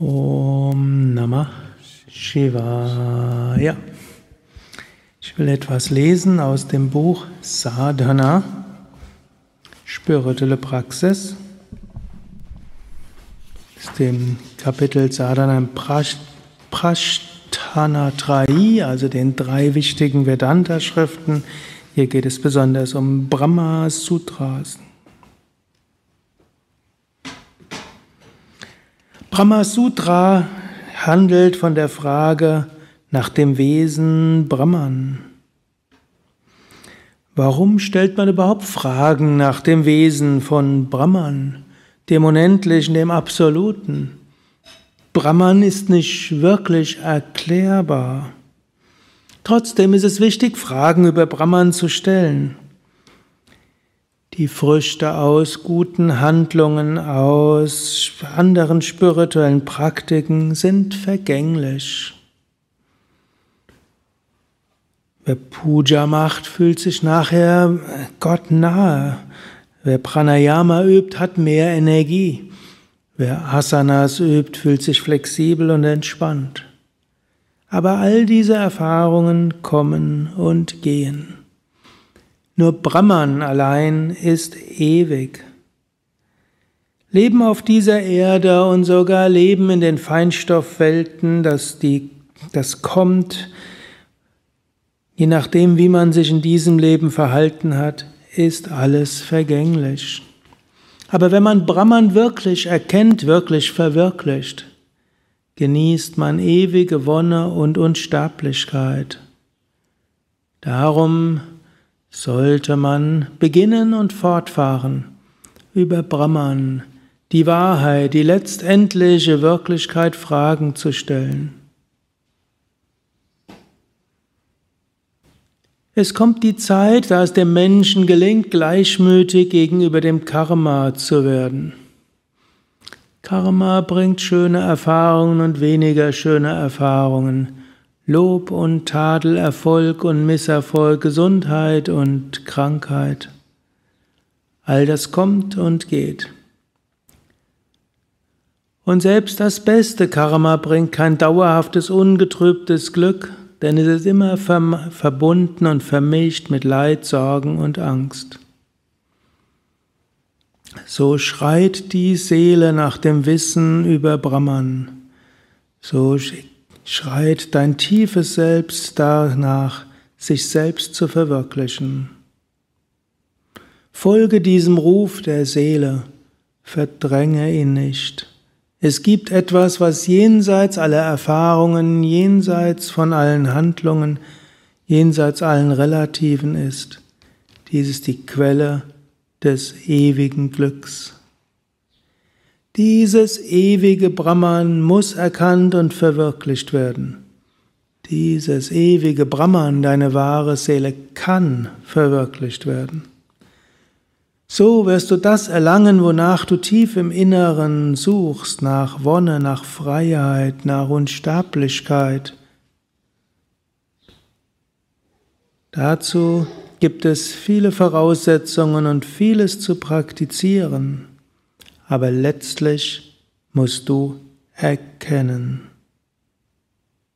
Om Namah Shivaya. Ich will etwas lesen aus dem Buch Sadhana, spirituelle Praxis, aus dem Kapitel Sadhana Prashthanatrai, also den drei wichtigen Vedanta-Schriften. Hier geht es besonders um Brahma Sutras. Brahma Sutra handelt von der Frage nach dem Wesen Brahman. Warum stellt man überhaupt Fragen nach dem Wesen von Brahman, dem Unendlichen, dem Absoluten? Brahman ist nicht wirklich erklärbar. Trotzdem ist es wichtig, Fragen über Brahman zu stellen. Die Früchte aus guten Handlungen, aus anderen spirituellen Praktiken sind vergänglich. Wer Puja macht, fühlt sich nachher Gott nahe. Wer Pranayama übt, hat mehr Energie. Wer Asanas übt, fühlt sich flexibel und entspannt. Aber all diese Erfahrungen kommen und gehen. Nur Brahman allein ist ewig. Leben auf dieser Erde und sogar Leben in den Feinstoffwelten, das, die, das kommt, je nachdem, wie man sich in diesem Leben verhalten hat, ist alles vergänglich. Aber wenn man Brahman wirklich erkennt, wirklich verwirklicht, genießt man ewige Wonne und Unsterblichkeit. Darum sollte man beginnen und fortfahren über Brahman, die Wahrheit, die letztendliche Wirklichkeit Fragen zu stellen. Es kommt die Zeit, da es dem Menschen gelingt, gleichmütig gegenüber dem Karma zu werden. Karma bringt schöne Erfahrungen und weniger schöne Erfahrungen. Lob und Tadel, Erfolg und Misserfolg, Gesundheit und Krankheit. All das kommt und geht. Und selbst das beste Karma bringt kein dauerhaftes, ungetrübtes Glück, denn es ist immer verbunden und vermischt mit Leid, Sorgen und Angst. So schreit die Seele nach dem Wissen über Brahman. So schreit dein tiefes Selbst danach, sich selbst zu verwirklichen. Folge diesem Ruf der Seele, verdränge ihn nicht. Es gibt etwas, was jenseits aller Erfahrungen, jenseits von allen Handlungen, jenseits allen Relativen ist. Dies ist die Quelle des ewigen Glücks. Dieses ewige Brahman muss erkannt und verwirklicht werden. Dieses ewige Brahman, deine wahre Seele, kann verwirklicht werden. So wirst du das erlangen, wonach du tief im Inneren suchst, nach Wonne, nach Freiheit, nach Unsterblichkeit. Dazu gibt es viele Voraussetzungen und vieles zu praktizieren aber letztlich musst du erkennen.